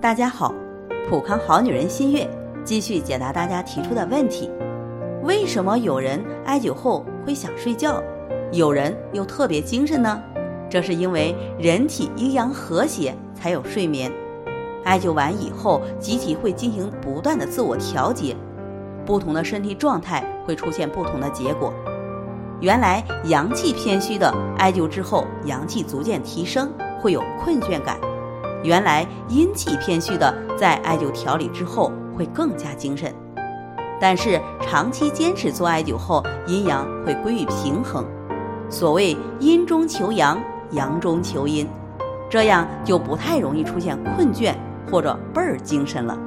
大家好，普康好女人新月继续解答大家提出的问题：为什么有人艾灸后会想睡觉，有人又特别精神呢？这是因为人体阴阳和谐才有睡眠。艾灸完以后，机体会进行不断的自我调节，不同的身体状态会出现不同的结果。原来阳气偏虚的艾灸之后，阳气逐渐提升，会有困倦感。原来阴气偏虚的，在艾灸调理之后会更加精神，但是长期坚持做艾灸后，阴阳会归于平衡。所谓阴中求阳，阳中求阴，这样就不太容易出现困倦或者倍儿精神了。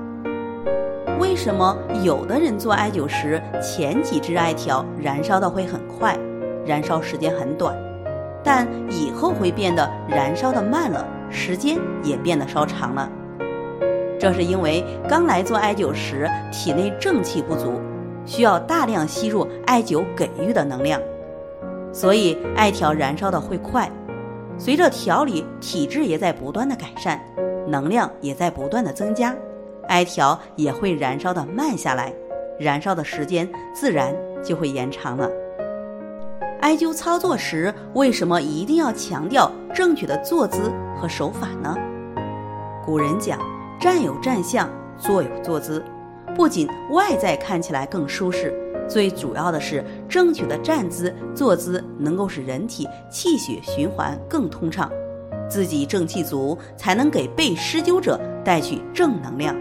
为什么有的人做艾灸时，前几支艾条燃烧的会很快，燃烧时间很短，但以后会变得燃烧的慢了？时间也变得稍长了，这是因为刚来做艾灸时体内正气不足，需要大量吸入艾灸给予的能量，所以艾条燃烧的会快。随着调理，体质也在不断的改善，能量也在不断的增加，艾条也会燃烧的慢下来，燃烧的时间自然就会延长了。艾灸操作时，为什么一定要强调正确的坐姿和手法呢？古人讲，站有站相，坐有坐姿，不仅外在看起来更舒适，最主要的是正确的站姿、坐姿能够使人体气血循环更通畅，自己正气足，才能给被施灸者带去正能量。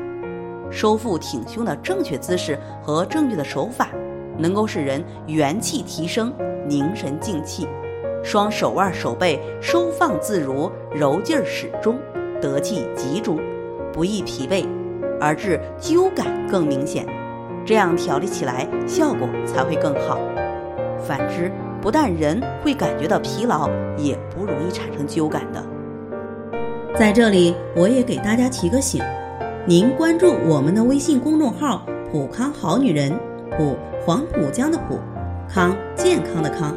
收腹挺胸的正确姿势和正确的手法，能够使人元气提升。凝神静气，双手腕手背收放自如，柔劲儿始终，得气集中，不易疲惫，而致灸感更明显。这样调理起来效果才会更好。反之，不但人会感觉到疲劳，也不容易产生灸感的。在这里，我也给大家提个醒：您关注我们的微信公众号“普康好女人”，普黄浦江的普。康健康的康，